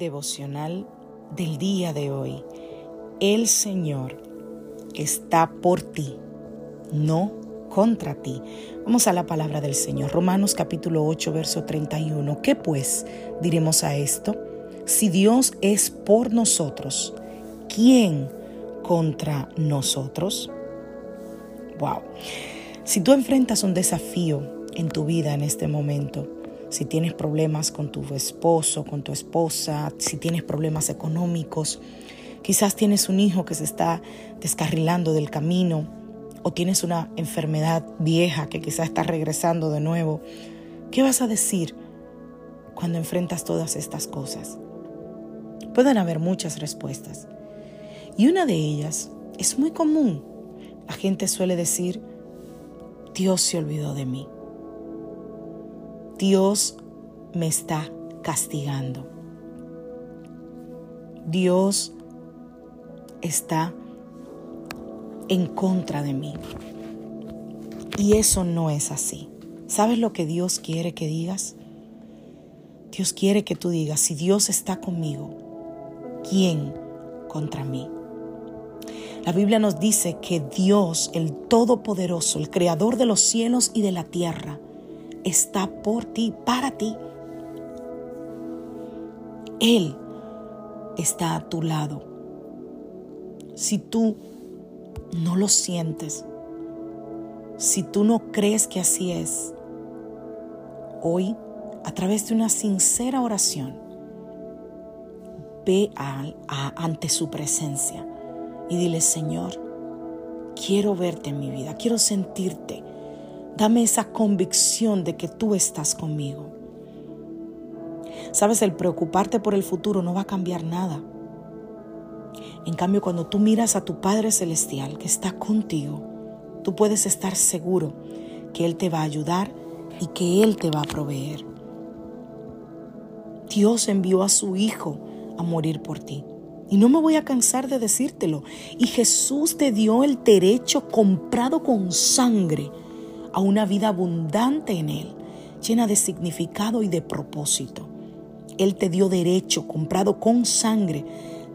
Devocional del día de hoy. El Señor está por ti, no contra ti. Vamos a la palabra del Señor. Romanos capítulo 8, verso 31. ¿Qué pues diremos a esto? Si Dios es por nosotros, ¿quién contra nosotros? Wow. Si tú enfrentas un desafío en tu vida en este momento, si tienes problemas con tu esposo, con tu esposa, si tienes problemas económicos, quizás tienes un hijo que se está descarrilando del camino o tienes una enfermedad vieja que quizás está regresando de nuevo. ¿Qué vas a decir cuando enfrentas todas estas cosas? Pueden haber muchas respuestas. Y una de ellas es muy común. La gente suele decir, Dios se olvidó de mí. Dios me está castigando. Dios está en contra de mí. Y eso no es así. ¿Sabes lo que Dios quiere que digas? Dios quiere que tú digas, si Dios está conmigo, ¿quién contra mí? La Biblia nos dice que Dios, el Todopoderoso, el Creador de los cielos y de la tierra, está por ti, para ti. Él está a tu lado. Si tú no lo sientes, si tú no crees que así es, hoy, a través de una sincera oración, ve ante su presencia y dile, Señor, quiero verte en mi vida, quiero sentirte, Dame esa convicción de que tú estás conmigo. Sabes, el preocuparte por el futuro no va a cambiar nada. En cambio, cuando tú miras a tu Padre Celestial que está contigo, tú puedes estar seguro que Él te va a ayudar y que Él te va a proveer. Dios envió a su Hijo a morir por ti. Y no me voy a cansar de decírtelo. Y Jesús te dio el derecho comprado con sangre a una vida abundante en Él, llena de significado y de propósito. Él te dio derecho, comprado con sangre,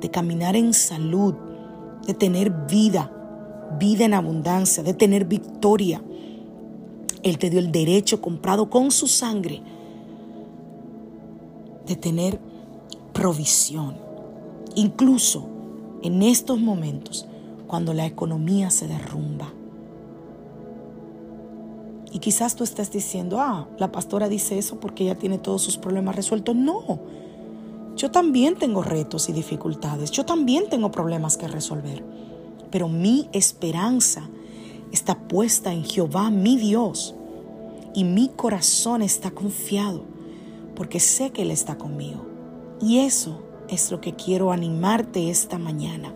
de caminar en salud, de tener vida, vida en abundancia, de tener victoria. Él te dio el derecho, comprado con su sangre, de tener provisión. Incluso en estos momentos, cuando la economía se derrumba y quizás tú estás diciendo, ah, la pastora dice eso porque ella tiene todos sus problemas resueltos. No, yo también tengo retos y dificultades, yo también tengo problemas que resolver. Pero mi esperanza está puesta en Jehová, mi Dios. Y mi corazón está confiado porque sé que Él está conmigo. Y eso es lo que quiero animarte esta mañana.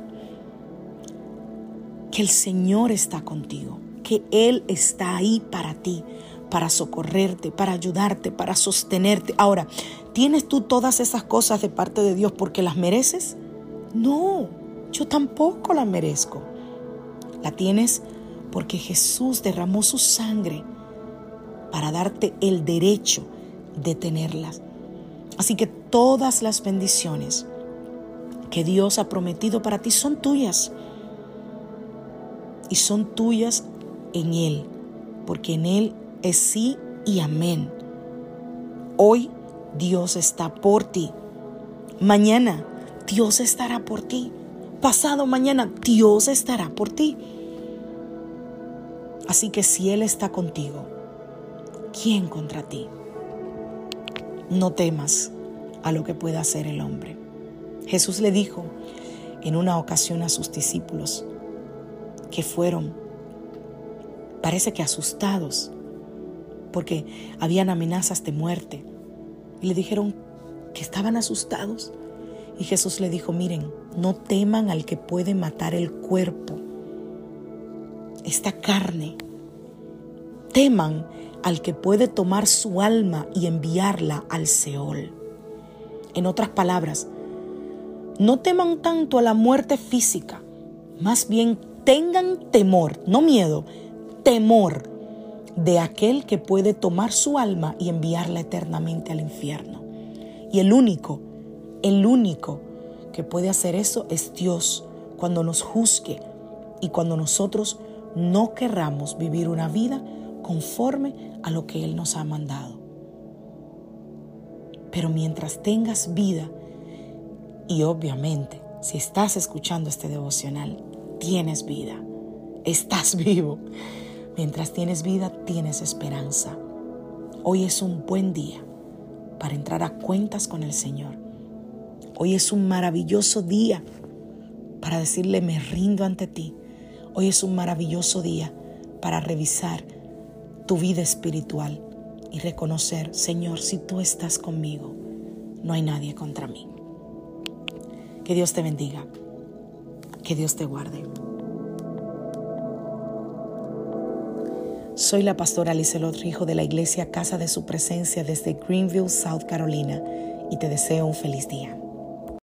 Que el Señor está contigo que Él está ahí para ti, para socorrerte, para ayudarte, para sostenerte. Ahora, ¿tienes tú todas esas cosas de parte de Dios porque las mereces? No, yo tampoco las merezco. La tienes porque Jesús derramó su sangre para darte el derecho de tenerlas. Así que todas las bendiciones que Dios ha prometido para ti son tuyas. Y son tuyas en Él, porque en Él es sí y amén. Hoy Dios está por ti. Mañana Dios estará por ti. Pasado mañana Dios estará por ti. Así que si Él está contigo, ¿quién contra ti? No temas a lo que pueda hacer el hombre. Jesús le dijo en una ocasión a sus discípulos que fueron, parece que asustados, porque habían amenazas de muerte. Y le dijeron que estaban asustados. Y Jesús le dijo, miren, no teman al que puede matar el cuerpo, esta carne. Teman al que puede tomar su alma y enviarla al Seol. En otras palabras, no teman tanto a la muerte física, más bien tengan temor, no miedo, temor de aquel que puede tomar su alma y enviarla eternamente al infierno. Y el único, el único que puede hacer eso es Dios cuando nos juzgue y cuando nosotros no querramos vivir una vida conforme a lo que Él nos ha mandado. Pero mientras tengas vida, y obviamente si estás escuchando este devocional, tienes vida, estás vivo. Mientras tienes vida, tienes esperanza. Hoy es un buen día para entrar a cuentas con el Señor. Hoy es un maravilloso día para decirle me rindo ante ti. Hoy es un maravilloso día para revisar tu vida espiritual y reconocer, Señor, si tú estás conmigo, no hay nadie contra mí. Que Dios te bendiga. Que Dios te guarde. Soy la pastora Lizelot Rijo de la iglesia Casa de Su Presencia desde Greenville, South Carolina, y te deseo un feliz día.